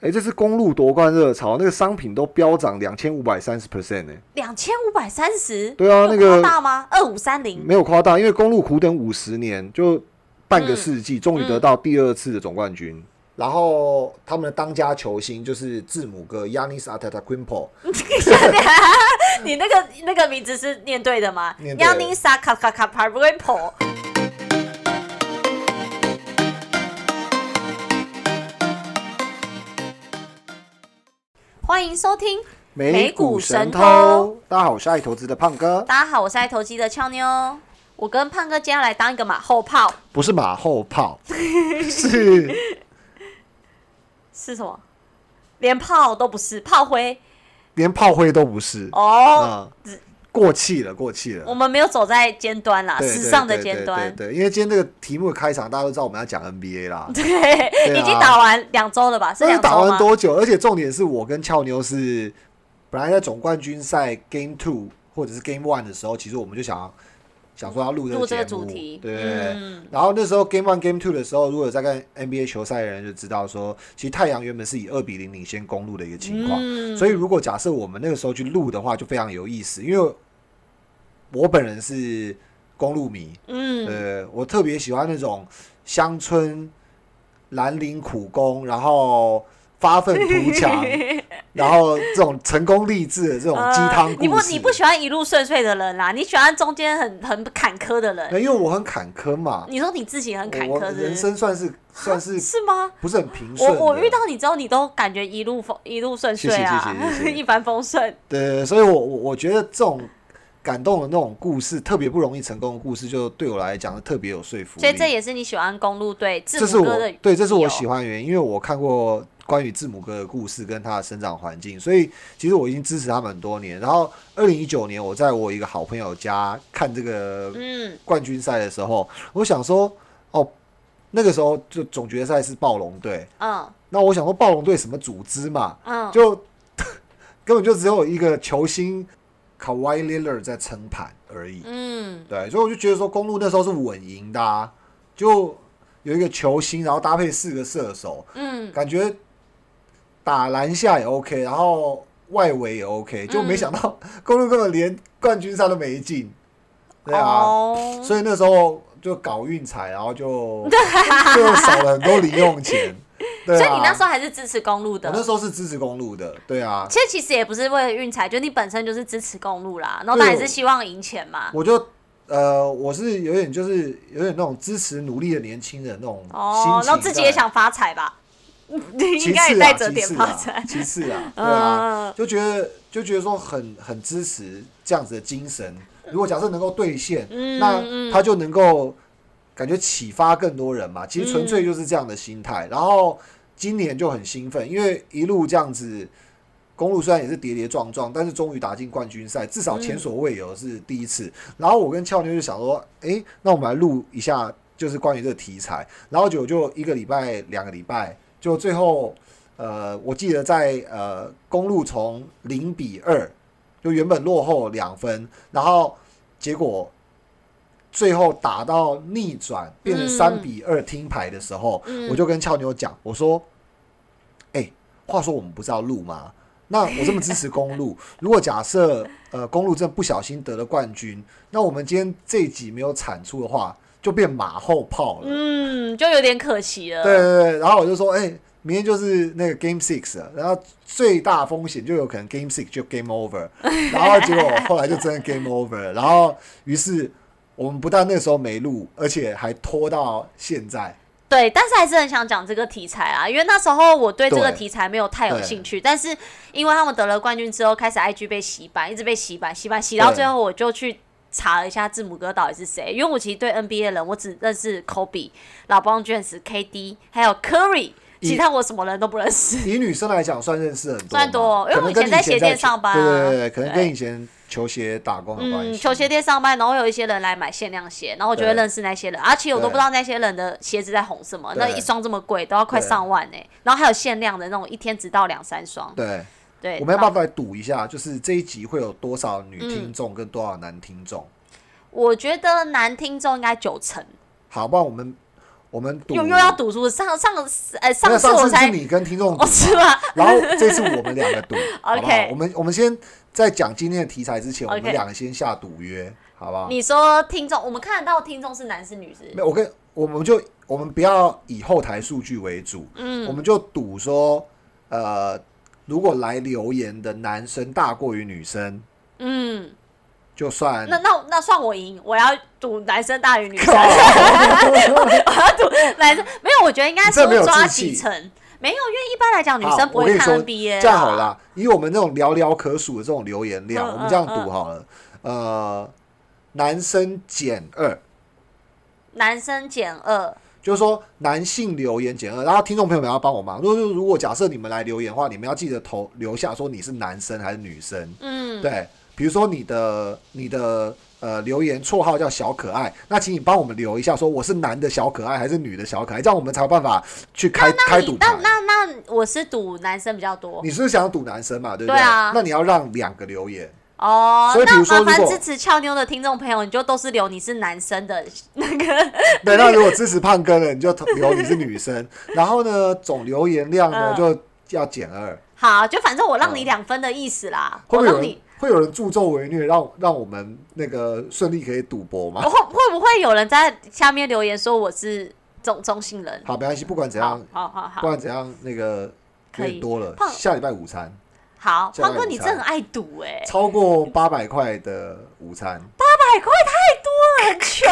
哎，这次公路夺冠热潮，那个商品都飙涨两千五百三十 percent 呢。两千五百三十？对啊，那个大吗？二五三零？没有夸大，因为公路苦等五十年，就半个世纪，终于得到第二次的总冠军。然后他们的当家球星就是字母哥 Yanis Antetokounmpo。你那个那个名字是念对的吗？Yanis Antetokounmpo。欢迎收听美股神偷。大家好，我是爱投资的胖哥。大家好，我是爱投机的俏妞。我跟胖哥今天来当一个马后炮。不是马后炮，是。是什么？连炮都不是，炮灰，连炮灰都不是哦，过气了，过气了。我们没有走在尖端啦，时尚的尖端。对，因为今天这个题目开场，大家都知道我们要讲 NBA 啦。对，已经打完两周了吧？是打完多久？而且重点是我跟俏妞是本来在总冠军赛 Game Two 或者是 Game One 的时候，其实我们就想。想说要录这个节目，对然后那时候 Game One、Game Two 的时候，如果在看 NBA 球赛的人就知道说，其实太阳原本是以二比零领先公路的一个情况。所以如果假设我们那个时候去录的话，就非常有意思。因为我本人是公路迷，嗯，呃，我特别喜欢那种乡村蓝领苦工，然后。发愤图强，然后这种成功励志的这种鸡汤故事。你不你不喜欢一路顺遂的人啦，你喜欢中间很很坎坷的人。因为我很坎坷嘛。你说你自己很坎坷，人生算是算是是吗？不是很平顺。我我遇到你之后，你都感觉一路风一路顺遂啊，一帆风顺。对，所以我我我觉得这种感动的那种故事，特别不容易成功的故事，就对我来讲特别有说服力。所以这也是你喜欢公路队字母哥的对，这是我喜欢的原因，因为我看过。关于字母哥的故事跟他的生长环境，所以其实我已经支持他们很多年。然后二零一九年，我在我一个好朋友家看这个冠军赛的时候，我想说，哦，那个时候就总决赛是暴龙队，嗯，那我想说暴龙队什么组织嘛，嗯，就 根本就只有一个球星 Kawhi Lillard 在撑盘而已，嗯，对，所以我就觉得说公路那时候是稳赢的，就有一个球星，然后搭配四个射手，嗯，感觉。打篮下也 OK，然后外围也 OK，就没想到 公路根本连冠军赛都没进，对啊，所以那时候就搞运彩，然后就 就少了很多零用钱。所以你那时候还是支持公路的？我那时候是支持公路的，对啊。其实其实也不是为了运彩，就你本身就是支持公路啦，然后当然是希望赢钱嘛。我就呃，我是有点就是有点那种支持努力的年轻人那种哦，然后自己也想发财吧。应该带着点发财，其次啊，对啊，就觉得就觉得说很很支持这样子的精神。如果假设能够兑现，那他就能够感觉启发更多人嘛。其实纯粹就是这样的心态。然后今年就很兴奋，因为一路这样子，公路虽然也是跌跌撞撞，但是终于打进冠军赛，至少前所未有是第一次。然后我跟俏妞就想说，哎，那我们来录一下，就是关于这个题材。然后就就一个礼拜、两个礼拜。就最后，呃，我记得在呃公路从零比二，就原本落后两分，然后结果最后打到逆转变成三比二听牌的时候，我就跟俏妞讲，我说：“哎，话说我们不是要录吗？那我这么支持公路，如果假设呃公路真不小心得了冠军，那我们今天这一集没有产出的话。”就变马后炮了，嗯，就有点可惜了。对对对，然后我就说，哎，明天就是那个 Game Six 了，然后最大风险就有可能 Game Six 就 Game Over，然后结果后来就真的 Game Over，然后于是我们不但那时候没录，而且还拖到现在。对，但是还是很想讲这个题材啊，因为那时候我对这个题材没有太有兴趣，但是因为他们得了冠军之后，开始 IG 被洗版，一直被洗版，洗版洗到最后，我就去。查了一下字母哥到底是谁，因为我其实对 NBA 的人我只认识 Kobe、老邦卷子、KD，还有 Curry，其他我什么人都不认识。以女生来讲，算认识很多，算多，因为我以前在鞋店上班，对对对，可能跟以前球鞋打工有关系。球鞋店上班，然后有一些人来买限量鞋，然后我就会认识那些人，而且我都不知道那些人的鞋子在红什么，那一双这么贵，都要快上万呢。然后还有限量的那种，一天只到两三双。对。对，我们要不要来赌一下？就是这一集会有多少女听众跟多少男听众？我觉得男听众应该九成。好，不然我们我们赌又又要赌输，上上呃上那次我才上次是你跟听众赌哦是吧？然后这次我们两个赌，OK？我们我们先在讲今天的题材之前，我们两个先下赌约，好不好？你说听众，我们看得到听众是男是女是？没有，我跟我们就我们不要以后台数据为主，嗯我们就赌说，呃，如果来留言的男生大过于女生，嗯，就算那那那算我赢，我要赌男生大于女生，靠。我要赌男生没有，我觉得应该你这没有抓几成，没有，因为一般来讲女生不会看 NBA，这样好了啦，以我们那种寥寥可数的这种留言量，嗯我们这样嗯赌好了，呃，男生减二。男生减二，就是说男性留言减二，然后听众朋友们要帮我忙。如果如果假设你们来留言的话，你们要记得投留下说你是男生还是女生。嗯，对，比如说你的你的呃留言绰号叫小可爱，那请你帮我们留一下，说我是男的小可爱还是女的小可爱，这样我们才有办法去开开赌盘。那那那我是赌男生比较多你是想赌男生嘛？对不对啊那你要让两个留言，哦所以，比那麻烦支持俏妞的听众朋友，你就都是留你是男生的 那个，对，那如果支持胖哥的，你就留你是女生，然后呢总留言量呢嗯就要减二。好，就反正我让你两分的意思啦，会不会有人我让你。会有人助纣为虐，让让我们那个顺利可以赌博吗？会会不会有人在下面留言说我是中中性人？好，没关系，不管怎好样，好好好不管怎样，那个有可以多了。下礼拜午餐好，下礼拜胖哥你真的很爱赌哎、超过八百块的午餐，八百块太多了，很穷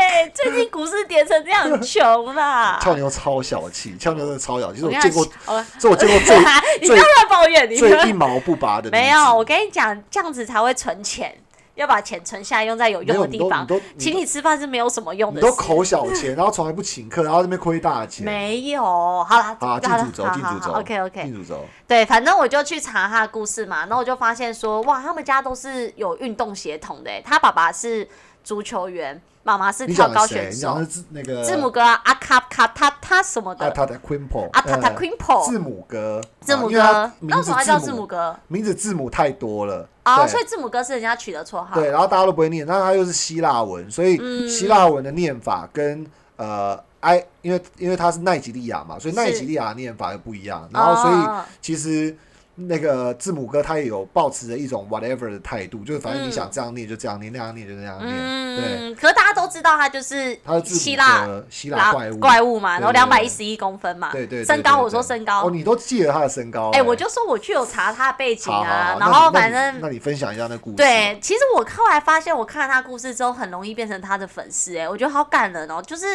哎、最近股市跌成这样，很穷啦。俏妞超小气，俏妞真的超小气，是我见过 是我见过最 你不要乱抱怨，你最一毛不拔的。没有，我跟你讲，这样子才会存钱，要把钱存下来，用在有用的地方请你吃饭是没有什么用你都的事。口小钱，然后从来不请客，然后这边亏大钱。没有，好啦，好，进主轴，进主轴。OK OK，进主轴。对，反正我就去查他的故事嘛，然后我就发现说，哇，他们家都是有运动协同的。他爸爸是足球员，妈妈是跳？高选手是那个字母哥啊，阿卡卡他他什么的，阿塔塔 Quimpo，阿塔塔 Quimpo 字母哥，字母哥，那为什么他叫字字母哥？名字字母太多了。哦，所以字母哥是人家取的绰号。对，然后大家都不会念，那它又是希腊文，所以嗯希腊文的念法跟呃埃，因为因为它是奈及利亚嘛，所以奈及利亚的念法又不一样。然后所以哦其实那个字母哥他也有抱持着一种 whatever 的态度，就是反正你想这样念就这样念，那样念就那样念。对，嗯，可是大家都知道他就是希腊希拉腊怪物。怪物嘛，然后两百一十一公分嘛，对对对身高我说身高哦，，你都记得他的身高？哎，我就说我去有查他的背景啊好，然后反正你那你分享一下那故事。对，，其实我后来发现，我看了他故事之后，很容易变成他的粉丝，哎，我觉得好感人哦。就是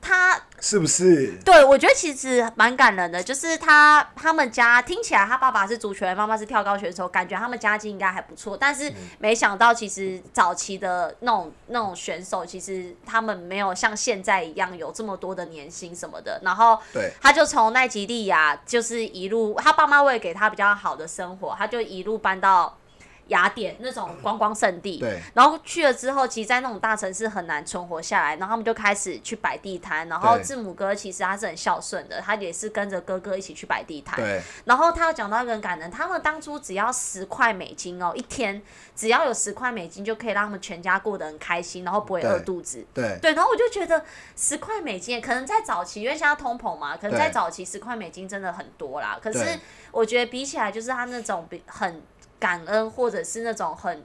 他，是不是？对我觉得其实蛮感人的。就是他他们家听起来，他爸爸是足球员，妈妈是跳高选手，感觉他们家境应该还不错。但嗯是没想到，其实早期的那种那种选手，其实他们没有像现在一样有这么多的年薪什么的。然后对，他就从奈及利亚，就是一路，他爸妈为了给他比较好的生活，他就一路搬到雅典那种观光圣地。对，然后去了之后，其实，在那种大城市很难存活下来，然后他们就开始去摆地摊。然后字母哥其实他是很孝顺的，他也是跟着哥哥一起去摆地摊。对，然后他有讲到一个很感人，他们当初只要十块美金哦，一天只要有十块美金就可以让他们全家过得很开心，然后不会饿肚子。对，对，然后我就觉得十块美金，可能在早期，因为现在通膨嘛，可能在早期十块美金真的很多啦。可是我觉得比起来，就是他那种比很感恩，或者是那种很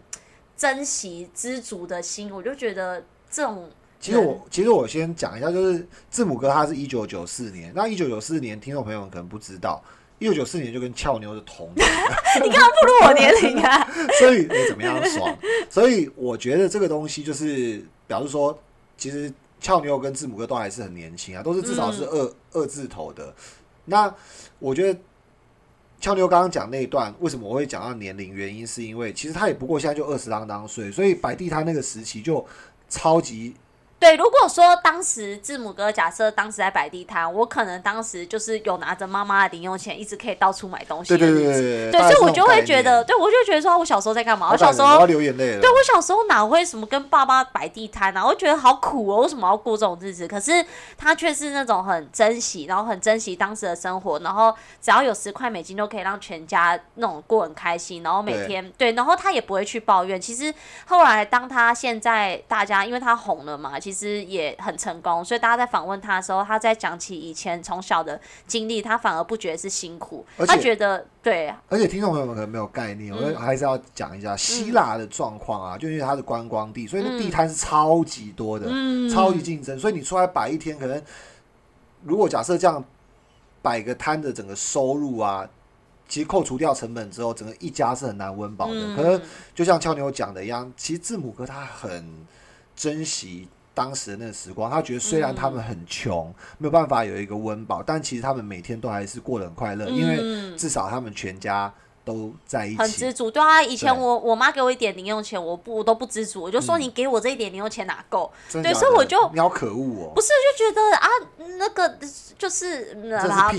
珍惜、知足的心，我就觉得这种其实我其实我先讲一下，就是字母哥他是一九九四年，那一九九四年听众朋友们可能不知道，一九九四年就跟俏妞是同年，你干嘛不如我年龄啊？所以你怎么样爽？所以我觉得这个东西就是表示说，其实俏妞跟字母哥都还是很年轻啊，都是至少是二、二字头的。那我觉得俏妞刚刚讲那一段，为什么我会讲到年龄？原因是因为其实他也不过现在就二十啷当岁，所以摆地摊那个时期就超级对，如果说当时字母哥假设当时在摆地摊，我可能当时就是有拿着妈妈的零用钱，一直可以到处买东西对的日子。对对对对，大概是这种所以我就会觉得，对我就觉得说，我小时候在干嘛？我小时候流眼泪了。对我小时候哪会什么跟爸爸摆地摊啊？我觉得好苦哦，为什么要过这种日子？可是他却是那种很珍惜，然后很珍惜当时的生活，然后只要有十块美金都可以让全家那种过很开心，然后每天对，然后他也不会去抱怨。其实后来当他现在大家因为他红了嘛，其其实也很成功，所以大家在访问他的时候，他在讲起以前从小的经历，他反而不觉得是辛苦，他觉得对。而且听众朋友们可能没有概念，我还是要讲一下希腊的状况啊，就因为它是观光地，所以那地摊是超级多的，超级竞争，所以你出来摆一天，可能如果假设这样摆个摊的整个收入啊。其实扣除掉成本之后，整个一家是很难温饱的。可能就像俏妞讲的一样，其实字母哥他很珍惜当时的那个时光。他觉得虽然他们很穷，没有办法有一个温饱，但其实他们每天都还是过得很快乐，因为至少他们全家。都在一起，很知足。对啊，以前我我妈给我一点零用钱，我不我都不知足，我就说你给我这一点零用钱哪够？对，所以我就你好可恶哦。不是，就觉得啊，那个就是然后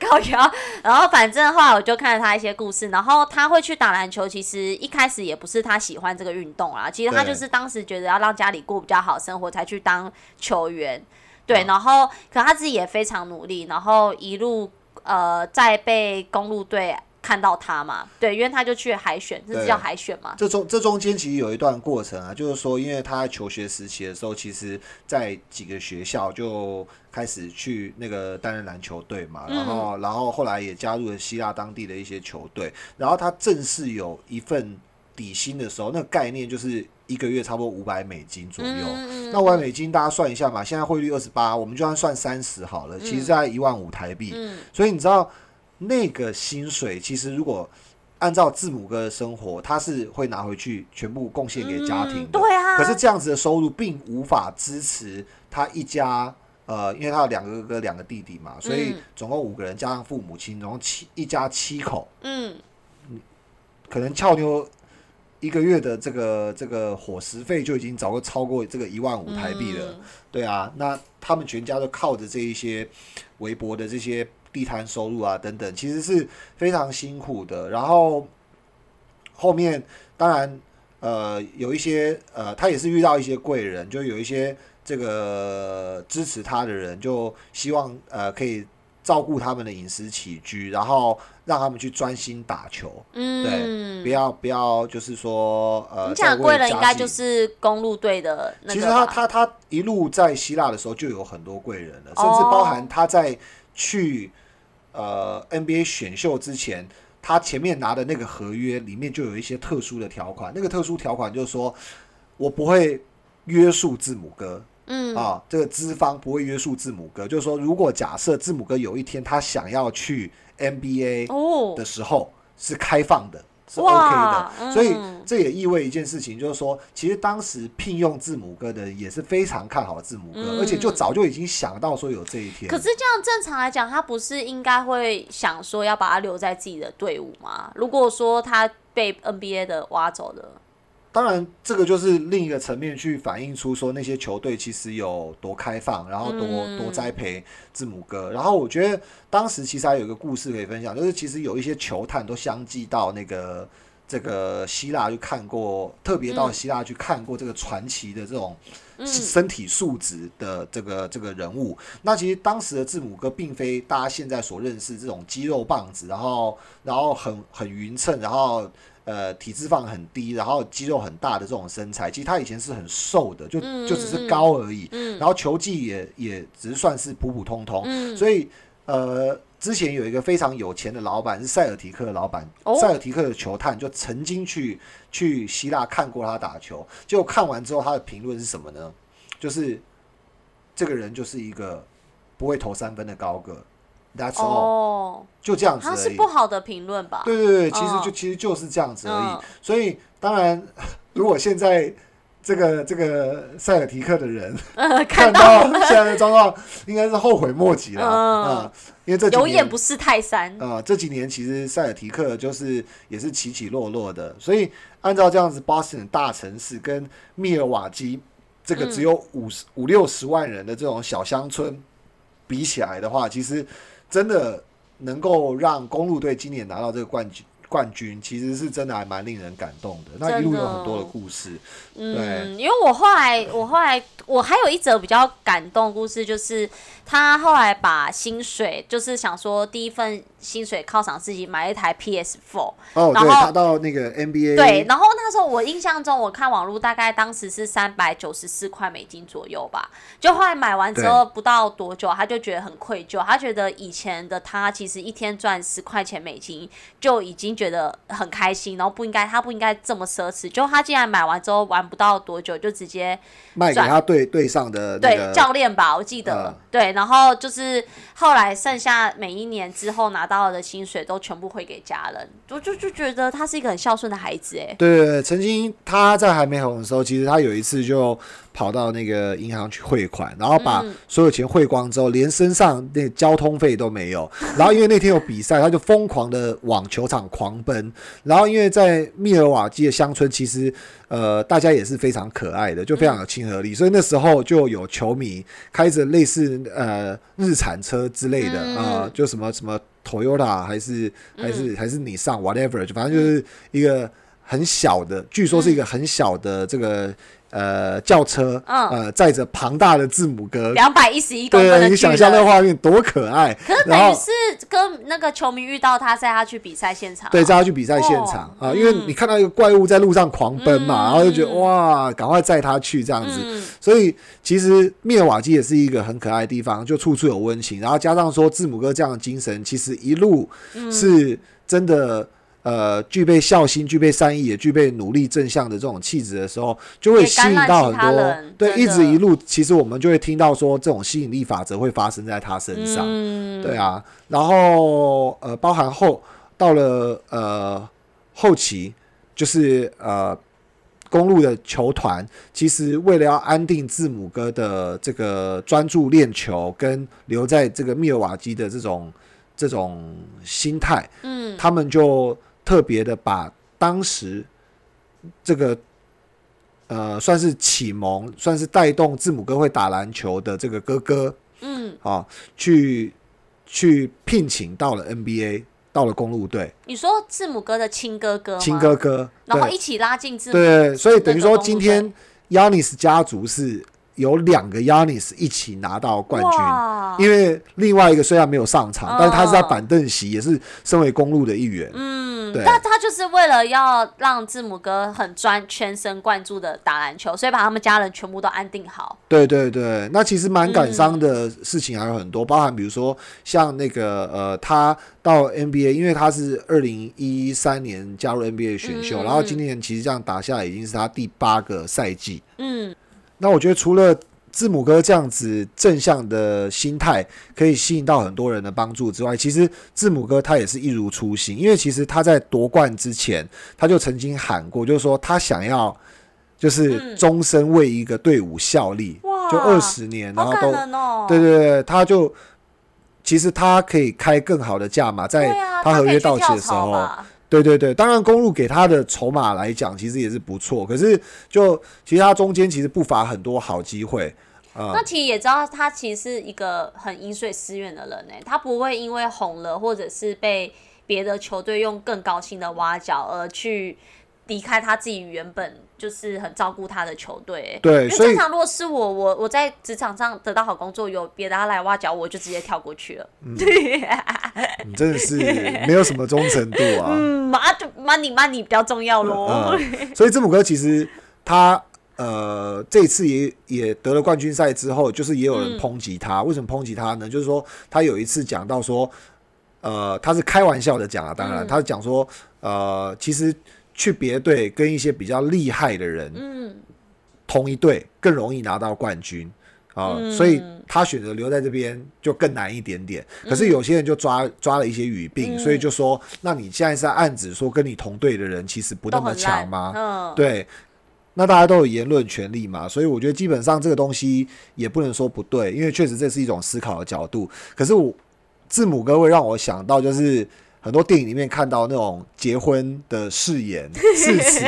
高腰，然后反正后来我就看了他一些故事，然后他会去打篮球，其实一开始也不是他喜欢这个运动啦，其实他就是当时觉得要让家里过比较好生活才去当球员。对，然后可他自己也非常努力，然后一路呃在被公路队。看到他嘛？对，因为他就去海选，这是叫海选嘛？这中这中间其实有一段过程啊，就是说，因为他求学时期的时候，其实在几个学校就开始去那个担任篮球队嘛，然后然后后来也加入了希腊当地的一些球队，然后他正式有一份底薪的时候，那个概念就是一个月差不多五百美金左右。那五百美金大家算一下嘛，现在汇率二十八，我们就算算三十好了，其实在一万五台币。所以你知道。那个薪水其实，如果按照字母哥的生活，他是会拿回去全部贡献给家庭的。对啊。可是这样子的收入并无法支持他一家，呃，因为他有两个哥哥、两个弟弟嘛，所以总共五个人加上父母亲，然后七一家七口。嗯。可能俏妞一个月的这个这个伙食费就已经早就超过这个一万五台币了。对啊，那他们全家都靠着这一些微薄的这些。地摊收入啊，等等，其实是非常辛苦的。然后后面当然呃有一些呃，他也是遇到一些贵人，就有一些这个支持他的人，就希望呃可以照顾他们的饮食起居，然后让他们去专心打球。嗯，对，不要不要就是说呃，你讲贵人应该就是公路队的。其实他他他一路在希腊的时候就有很多贵人了，甚至包含他在去。呃，NBA 选秀之前，他前面拿的那个合约里面就有一些特殊的条款。那个特殊条款就是说，我不会约束字母哥，嗯啊，这个资方不会约束字母哥。就是说，如果假设字母哥有一天他想要去 NBA 的时候，是开放的。是 OK 的，所以这也意味一件事情，就是说，其实当时聘用字母哥的也是非常看好字母哥，而且就早就已经想到说有这一天。可是这样正常来讲，他不是应该会想说要把他留在自己的队伍吗？如果说他被 NBA 的挖走了。当然，这个就是另一个层面去反映出说那些球队其实有多开放，然后多多栽培字母哥。然后我觉得当时其实还有一个故事可以分享，就是其实有一些球探都相继到那个这个希腊去看过，特别到希腊去看过这个传奇的这种身体素质的这个这个人物。那其实当时的字母哥并非大家现在所认识这种肌肉棒子，然后然后很很匀称，然后。呃，体脂肪很低，然后肌肉很大的这种身材，其实他以前是很瘦的，就就只是高而已。然后球技也也只是算是普普通通。所以呃，之前有一个非常有钱的老板是塞尔提克的老板，塞尔提克的球探就曾经去去希腊看过他打球，结果看完之后他的评论是什么呢？就是这个人就是一个不会投三分的高个。That's all，就这样子而已。它是不好的评论吧？对对对，其实就其实就是这样子而已。所以当然，如果现在这个这个塞尔提克的人 看到现在的状况，应该是后悔莫及了啊！因为这有眼不识泰山啊！这几年其实塞尔提克就是也是起起落落的。所以按照这样子，Boston 大城市跟密尔瓦基这个只有五十五六十万人的这种小乡村比起来的话，其实。真的能够让公路队今年拿到这个冠军冠军，其实是真的还蛮令人感动的。那一路有很多的故事，嗯，因为我后来，我后来，我还有一则比较感动的故事，就是他后来把薪水，就是想说第一份薪水犒赏自己买一台 PS Four，哦，对，他到那个 NBA，对，然后那时候我印象中，我看网络大概当时是三百九十四块美金左右吧，就后来买完之后不到多久，他就觉得很愧疚，他觉得以前的他其实一天赚十块钱美金就已经觉得很开心，然后不应该他不应该这么奢侈，就他竟然买完之后玩不到多久就直接卖给他对对上的对教练吧，我记得对，然后就是后来剩下每一年之后拿到的薪水都全部汇给家人，我就就觉得他是一个很孝顺的孩子哎。对对对，曾经他在还没红的时候，其实他有一次就。跑到那个银行去汇款，然后把所有钱汇光之后，连身上那交通费都没有。然后因为那天有比赛，他就疯狂的往球场狂奔。然后因为在密尔瓦基的乡村，其实呃大家也是非常可爱的，就非常有亲和力。所以那时候就有球迷开着类似呃日产车之类的啊，就什么什么 Toyota 还是还是还是你上 whatever，就反正就是一个很小的，据说是一个很小的这个。呃，轿车，呃，载着庞大的字母哥，两百一十一公分的你想象那个画面多可爱。可是等于是跟那个球迷遇到他，载他去比赛现场。对，载他去比赛现场啊，因为你看到一个怪物在路上狂奔嘛，然后就觉得哇，赶快载他去这样子。所以其实密尔瓦基也是一个很可爱的地方，就处处有温情。然后加上说字母哥这样的精神，其实一路是真的。呃，具备孝心、具备善意，也具备努力正向的这种气质的时候，就会吸引到很多。对，一直一路，其实我们就会听到说，这种吸引力法则会发生在他身上。对啊，然后呃，包含后到了呃后期，就是呃公路的球团，其实为了要安定字母哥的这个专注练球跟留在这个密尔瓦基的这种这种心态，嗯，他们就。特别的把当时这个呃，算是启蒙，算是带动字母哥会打篮球的这个哥哥，嗯，啊，去去聘请到了 NBA，到了公路队。你说字母哥的亲哥哥，亲哥哥，然后一起拉进字母，对，所以等于说今天 Yanis 家族是。有两个 Yanis 一起拿到冠军，因为另外一个虽然没有上场，但是他是在板凳席，也是身为公路的一员。嗯，对。但他就是为了要让字母哥很专全神贯注的打篮球，所以把他们家人全部都安定好。对对对，那其实蛮感伤的事情还有很多，包含比如说像那个呃，他到 NBA，因为他是二零一三年加入 NBA 选秀，然后今年其实这样打下来已经是他第八个赛季。嗯。那我觉得除了字母哥这样子正向的心态可以吸引到很多人的帮助之外，其实字母哥他也是一如初心，因为其实他在夺冠之前他就曾经喊过，就是说他想要就是终身为一个队伍效力，就二十年，然后都对对对，他就其实他可以开更好的价码，在他合约到期的时候。对对对，当然公路给他的筹码来讲，其实也是不错。可是就其实他中间其实不乏很多好机会啊。那其实也知道他其实是一个很饮水思源的人呢，他不会因为红了或者是被别的球队用更高薪的挖角而去。离开他自己原本就是很照顾他的球队，对，正常如果是我，我我在职场上得到好工作，有别的他来挖角，我就直接跳过去了。对，你真的是没有什么忠诚度啊。Money money 比较重要喽。所以字母哥其实他呃这次也也得了冠军赛之后，就是也有人抨击他。为什么抨击他呢？就是说他有一次讲到说，呃，他是开玩笑的讲啊，当然他讲说，呃，其实。去别队跟一些比较厉害的人，嗯，同一队更容易拿到冠军啊，所以他选择留在这边就更难一点点。可是有些人就抓抓了一些语病，所以就说：那你现在是暗指说跟你同队的人其实不那么强吗？嗯，对，那大家都有言论权利嘛，所以我觉得基本上这个东西也不能说不对，因为确实这是一种思考的角度。可是我字母哥会让我想到就是。很多电影里面看到那种结婚的誓言 誓词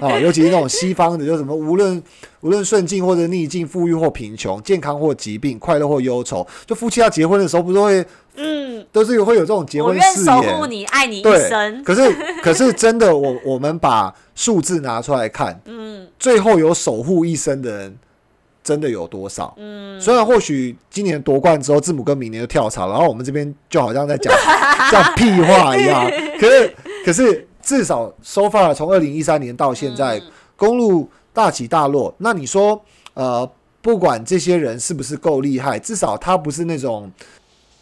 啊，尤其是那种西方的，就什么无论无论顺境或者逆境，富裕或贫穷，健康或疾病，快乐或忧愁，就夫妻要结婚的时候，不是会嗯，都是会有这种结婚誓言，我愿守护你，爱你一生。可是，可是真的，我我们把数字拿出来看，嗯，最后有守护一生的人。真的有多少？嗯，虽然或许今年夺冠之后，字母哥明年就跳槽，然后我们这边就好像在讲 像屁话一样。可是，可是至少 so far 从二零一三年到现在，公路大起大落。那你说，呃，不管这些人是不是够厉害，至少他不是那种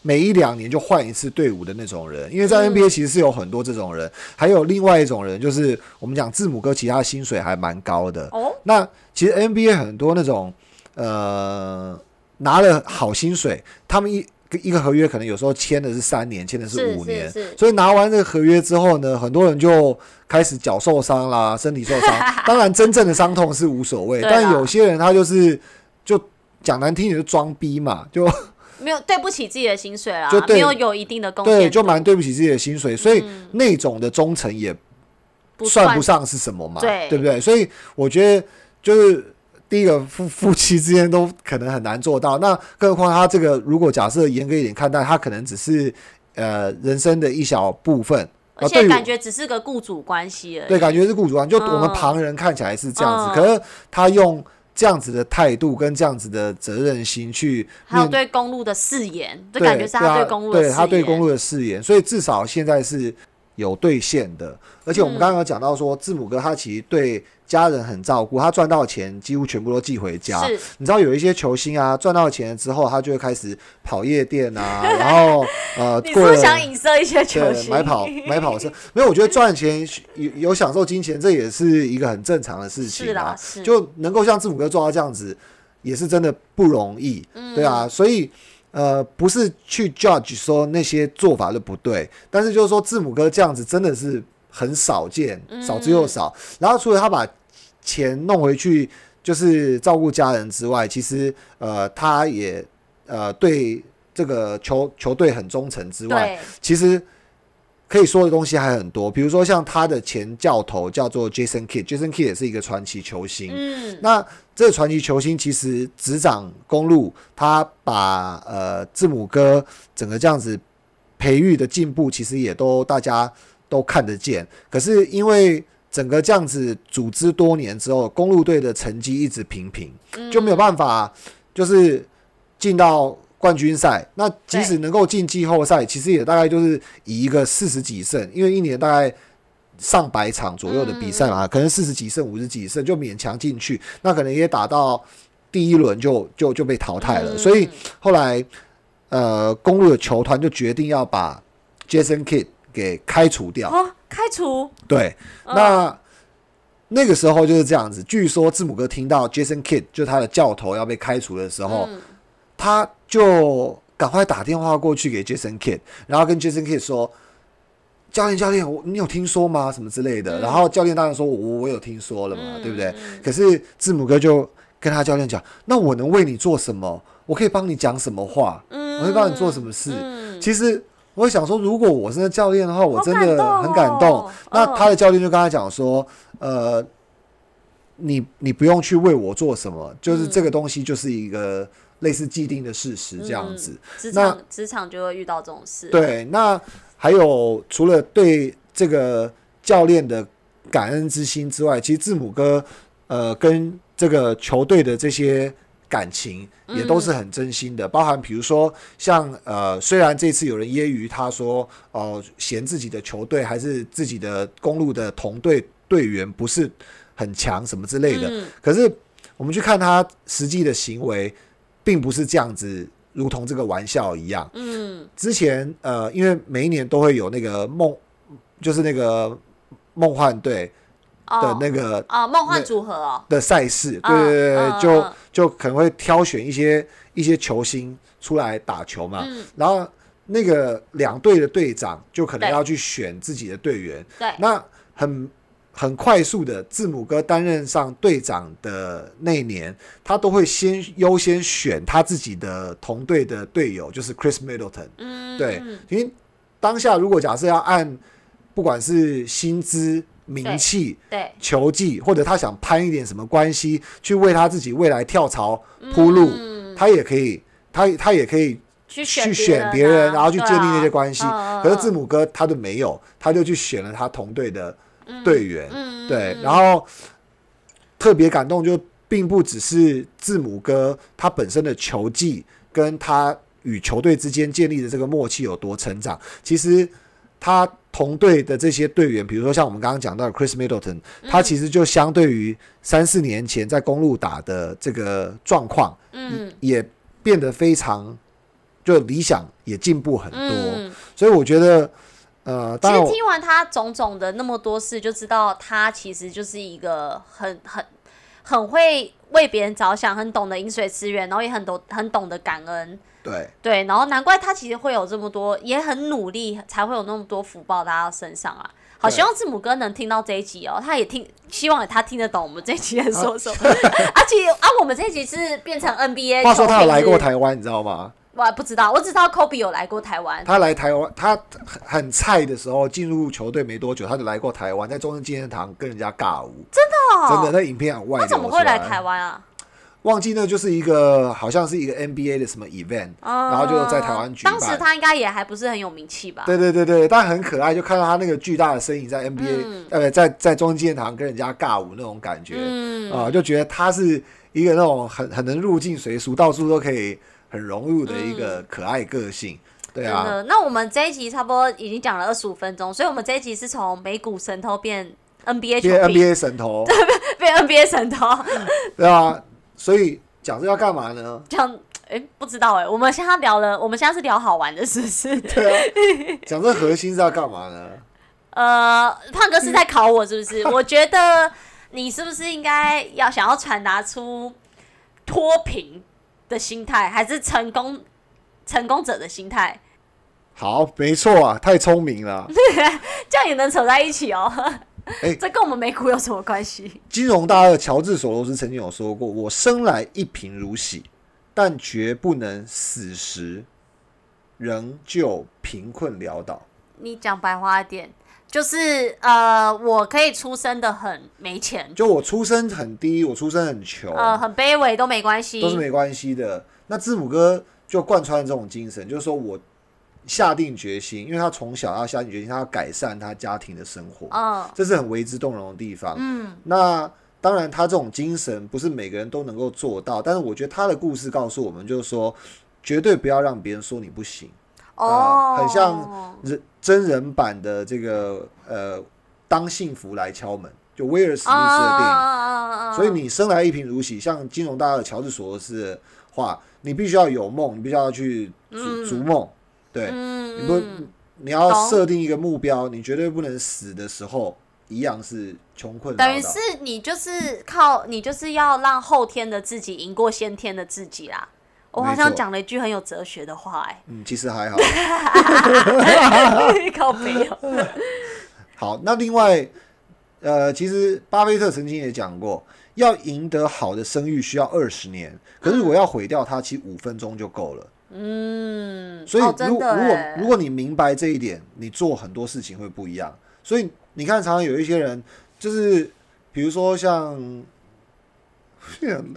每一两年就换一次队伍的那种人。因为在 NBA 其实是有很多这种人，还有另外一种人，就是我们讲字母哥，其他薪水还蛮高的。哦，那其实 NBA 很多那种。呃，拿了好薪水，他们一一个合约可能有时候签的是三年，签的是五年，所以拿完这个合约之后呢，很多人就开始脚受伤啦，身体受伤。当然，真正的伤痛是无所谓，但有些人他就是就讲难听点就装逼嘛，就 没有对不起自己的薪水啊，就没有有一定的贡献，对，就蛮对不起自己的薪水，所以那种的忠诚也算不上是什么嘛，对不对？所以我觉得就是。第一个夫夫妻之间都可能很难做到，那更何况他这个，如果假设严格一点看待，他可能只是呃人生的一小部分，而且感觉只是个雇主关系而已。对，感觉是雇主关系，就我们旁人看起来是这样子，可是他用这样子的态度跟这样子的责任心去，还有对公路的誓言，就感觉是他对公路，对他对公路的誓言，所以至少现在是有兑现的。而且我们刚刚有讲到说，字母哥他其实对。家人很照顾他，赚到钱几乎全部都寄回家。你知道有一些球星啊，赚到钱之后，他就会开始跑夜店啊，然后呃，你是想影射一些球星买跑买跑车？没有，我觉得赚钱有有享受金钱，这也是一个很正常的事情啊。就能够像字母哥做到这样子，也是真的不容易，对啊。所以呃，不是去 judge 说那些做法的不对，但是就是说字母哥这样子真的是很少见，少之又少。然后除了他把钱弄回去就是照顾家人之外，其实呃，他也呃对这个球球队很忠诚之外，其实可以说的东西还很多。比如说像他的前教头叫做 Jason Kidd，Jason Kidd 也是一个传奇球星。嗯，那这个传奇球星其实执掌公路，他把呃字母哥整个这样子培育的进步，其实也都大家都看得见。可是因为整个这样子组织多年之后，公路队的成绩一直平平，就没有办法，就是进到冠军赛。那即使能够进季后赛，其实也大概就是以一个四十几胜，因为一年大概上百场左右的比赛嘛，可能四十几胜、五十几胜就勉强进去。那可能也打到第一轮就就就被淘汰了。所以后来，呃，公路的球团就决定要把 Jason Kidd 给开除掉。哦开除对，那那个时候就是这样子。据说字母哥听到 Jason Kidd 就他的教头要被开除的时候，他就赶快打电话过去给 Jason Kidd，然后跟 Jason Kidd 说：“教练，教练，我你有听说吗？什么之类的。”然后教练当然说：“我我有听说了嘛，对不对？”可是字母哥就跟他教练讲：“那我能为你做什么？我可以帮你讲什么话？嗯我会帮你做什么事？”其实。我想说，如果我是那教练的话，我真的很感动。那他的教练就跟他讲说：“呃，你你不用去为我做什么，就是这个东西就是一个类似既定的事实这样子。职场职场就会遇到这种事。对，那还有除了对这个教练的感恩之心之外，其实字母哥呃跟这个球队的这些。感情也都是很真心的，包含比如说像呃，虽然这次有人揶揄他说哦，嫌自己的球队还是自己的公路的同队队员不是很强什么之类的，可是我们去看他实际的行为，并不是这样子，如同这个玩笑一样。嗯，之前呃，因为每一年都会有那个梦，就是那个梦幻队。的那个啊，梦幻组合哦。的赛事，对对对，就就可能会挑选一些一些球星出来打球嘛，然后那个两队的队长就可能要去选自己的队员，对，那很很快速的，字母哥担任上队长的那一年，他都会先优先选他自己的同队的队友，就是 Chris Middleton，嗯，对，因为当下如果假设要按不管是薪资。名气、对。球技，或者他想攀一点什么关系，去为他自己未来跳槽铺路，他也可以，他他也可以去去选别人，啊然后去建立那些关系。可是字母哥他就没有，他就去选了他同队的队员，嗯对，然后特别感动就并不只是字母哥他本身的球技跟他与球队之间建立的这个默契有多成长，其实他同队的这些队员，比如说像我们刚刚讲到的 Chris Middleton，他其实就相对于三四年前在公路打的这个状况，嗯。也变得非常就理想，也进步很多。嗯，所以我觉得，呃，其实听完他种种的那么多事，就知道他其实就是一个很很很会为别人着想，很懂得饮水思源，然后也很懂很懂得感恩。对对，然后难怪他其实会有这么多，也很努力，才会有那么多福报在他身上啊。好，希望字母哥能听到这一集哦，他也听，希望他听得懂我们这一集在说什么。而且啊，我们这一集是变成 NBA。话说他有来过，台湾，你知道吗？我不知道，我只知道 Kobe 有来过台湾。他来台湾，他很很菜的时候进入球队没多久，他就来过台湾，在中正纪念堂跟人家尬舞，真的、哦？真的，那影片很外他怎么会来台湾啊？忘记那就是一个好像是一个 NBA 的什么 event，、然后就在台湾举办。当时他应该也还不是很有名气吧？对对对对，但很可爱，就看到他那个巨大的身影在 NBA，、呃，在在中正纪念堂跟人家尬舞那种感觉，嗯啊、就觉得他是一个那种很很能入境随俗，到处都可以很融入的一个可爱个性。对啊，真的。那我们这一集差不多已经讲了二十五分钟，所以我们这一集是从美股神偷变 NBA 球变迷，NBA 神头，变 NBA 神偷。对啊，所以讲这要干嘛呢？讲哎、不知道哎、我们现在聊了，我们现在是聊好玩的，是不是？对啊，讲这核心是要干嘛呢？呃，胖哥是在考我，是不是？我觉得你是不是应该要想要传达出脱贫的心态，还是成功成功者的心态？好，没错啊，太聪明了。这样也能扯在一起哦。哎这跟我们美股有什么关系？金融大鳄乔治索罗斯曾经有说过：“我生来一贫如洗，但绝不能死时仍旧贫困潦倒。你讲白话一点，就是呃，我可以出生的很没钱，就我出生很低，我出生很穷，呃，很卑微都没关系，都是没关系的。那字母哥就贯穿了这种精神，就是说我下定决心，因为他从小要下定决心，他要改善他家庭的生活，嗯这是很为之动容的地方。嗯那当然，他这种精神不是每个人都能够做到，但是我觉得他的故事告诉我们，就是说，绝对不要让别人说你不行。哦，很像人真人版的这个呃，当幸福来敲门，就威尔史密斯的电影。啊所以你生来一贫如洗，像金融大鳄乔治索罗斯的话，你必须要有梦，你必须要去逐逐梦，对，嗯你不你要懂设定一个目标，你绝对不能死的时候一样是穷困等于。是你就是靠你就是要让后天的自己赢过先天的自己啦。我好像讲了一句很有哲学的话、哎，嗯，其实还好。靠北哦。好，那另外，呃，其实巴菲特曾经也讲过，要赢得好的声誉需要二十年，可是如果要毁掉它，其实五分钟就够了。嗯，所以如，哦如果如果你明白这一点，你做很多事情会不一样。所以你看，常常有一些人，就是比如说像，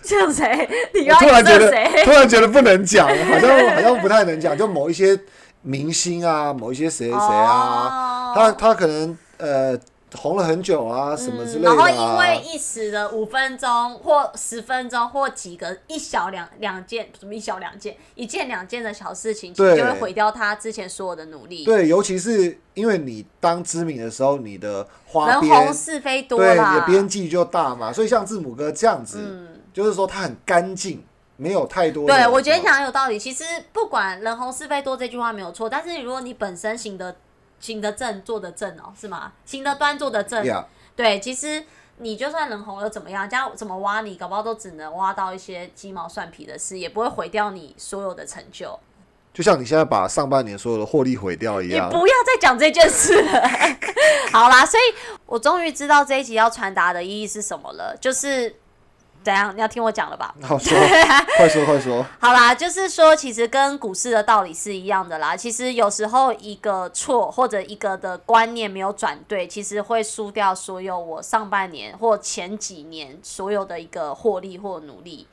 像谁？你我要突然觉得？突然觉得不能讲，好像好像不太能讲，就某一些明星啊，某一些谁谁谁啊，哦他他可能呃红了很久啊，什么之类的、啊然后因为一时的五分钟或十分钟或几个一小两两件，什么一小两件，一件两件的小事情，其实就会毁掉他之前所有的努力。对，尤其是因为你当知名的时候，你的花人边红是非多对你。的边际就大嘛，所以像字母哥这样子，嗯就是说他很干净，没有太多的。对，我觉得你讲得有道理。其实不管人红是非多这句话没有错，但是如果你本身行得行得正，坐得正哦，是吗？行得端，坐得正。呀对，其实你就算人红又怎么样，这样怎么挖你，搞不好都只能挖到一些鸡毛蒜皮的事，也不会毁掉你所有的成就。就像你现在把上半年所有的获利毁掉一样。你不要再讲这件事了。好啦，所以我终于知道这一集要传达的意义是什么了，就是怎样？你要听我讲了吧？好说，快说快说。好啦，就是说，其实跟股市的道理是一样的啦。其实有时候一个错或者一个的观念没有转对，其实会输掉所有我上半年或前几年所有的一个获利或努力。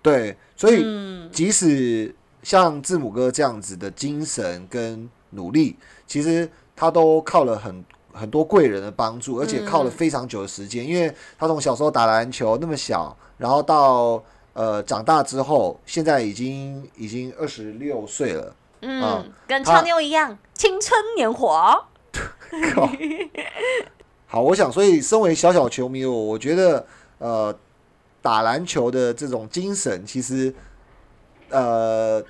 对，所以嗯即使像字母哥这样子的精神跟努力，其实他都靠了很很多贵人的帮助，而且靠了非常久的时间。因为他从小时候打篮球那么小，然后到呃长大之后，现在已经已经二十六岁了。嗯，跟超妞一样，青春年华。好，我想，所以身为小小球迷，我我觉得，呃，打篮球的这种精神，其实，呃，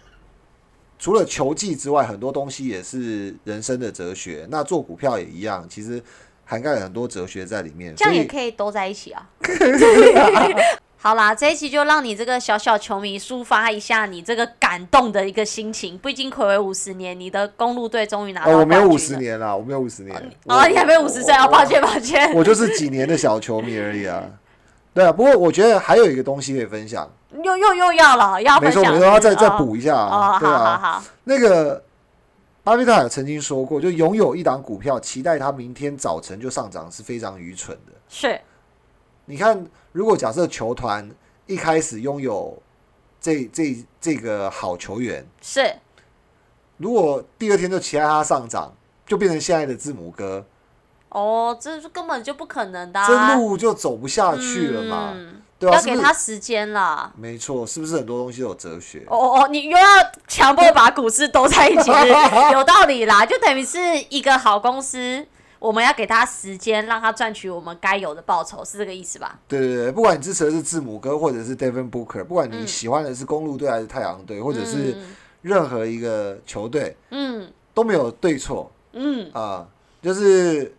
除了球技之外，很多东西也是人生的哲学。那做股票也一样，其实涵盖了很多哲学在里面。这样也可以都在一起啊。好啦，这一期就让你这个小小球迷抒发一下你这个感动的一个心情。毕竟暌违五十年，你的公路队终于拿到我没有五十年啦，我没有五十年。哦，你还没五十岁啊？抱歉，抱歉。我就是几年的小球迷而已啊。对啊，不过我觉得还有一个东西可以分享。又又又要了，要分享。没错，没错，要再再补一下。哦，好好好。那个巴菲特曾经说过，就拥有一档股票，期待它明天早晨就上涨是非常愚蠢的。是。你看。如果假设球团一开始拥有这这这个好球员，是，如果第二天就期待他上涨，就变成现在的字母哥，哦，这是根本就不可能的，这路就走不下去了嘛？要给他时间啦，没错，是不是很多东西有哲学？哦哦哦，你又要强迫把股市都在一起，有道理啦，就等于是一个好公司。我们要给他时间，让他赚取我们该有的报酬，是这个意思吧？对对对，不管你支持的是字母哥，或者是 Devin Booker，不管你喜欢的是公路队还是太阳队，或者是任何一个球队，嗯，都没有对错，嗯啊，就是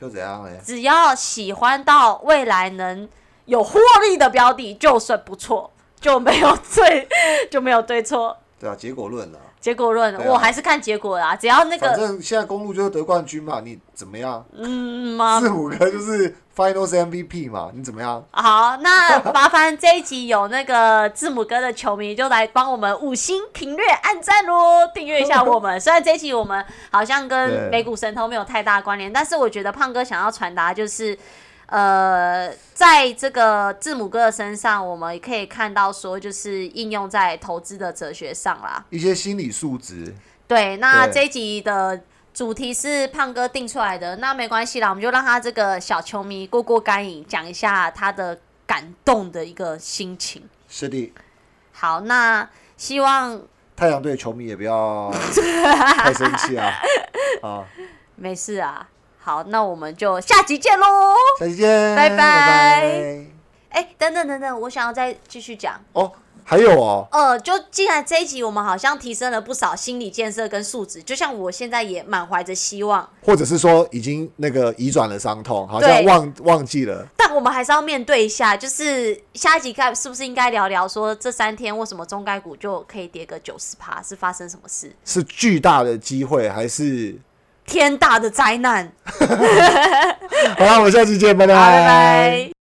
就怎样嘞？只要喜欢到未来能有获利的标的，就算不错，就没有对，就没有对错。对啊，结果论啊。结果论，我还是看结果啦。只要那个，反正现在公路就是得冠军嘛，你怎么样？嗯，四五个就是 Finals MVP 嘛，你怎么样？好，那麻烦这一集有那个字母哥的球迷就来帮我们五星评略、按赞喽，订阅一下我们。虽然这一集我们好像跟美股神偷没有太大关联，但是我觉得胖哥想要传达就是。呃，在这个字母哥的身上，我们可以看到说，就是应用在投资的哲学上啦，一些心理素质。对，那这一集的主题是胖哥定出来的，那没关系啦，我们就让他这个小球迷过过干瘾，讲一下他的感动的一个心情。是的。好，那希望太阳队球迷也不要 太生气啊！啊，没事啊。好，那我们就下集见喽！下集见，拜拜。哎，等等等等，我想要再继续讲哦。还有哦，呃，就既然这一集我们好像提升了不少心理建设跟素质，就像我现在也满怀着希望，或者是说已经那个移转了伤痛，好像忘忘记了。但我们还是要面对一下，就是下一集看是不是应该聊聊说这三天为什么中概股就可以跌个九十趴，是发生什么事？是巨大的机会还是？天大的灾难！好了，我们下期见，拜拜。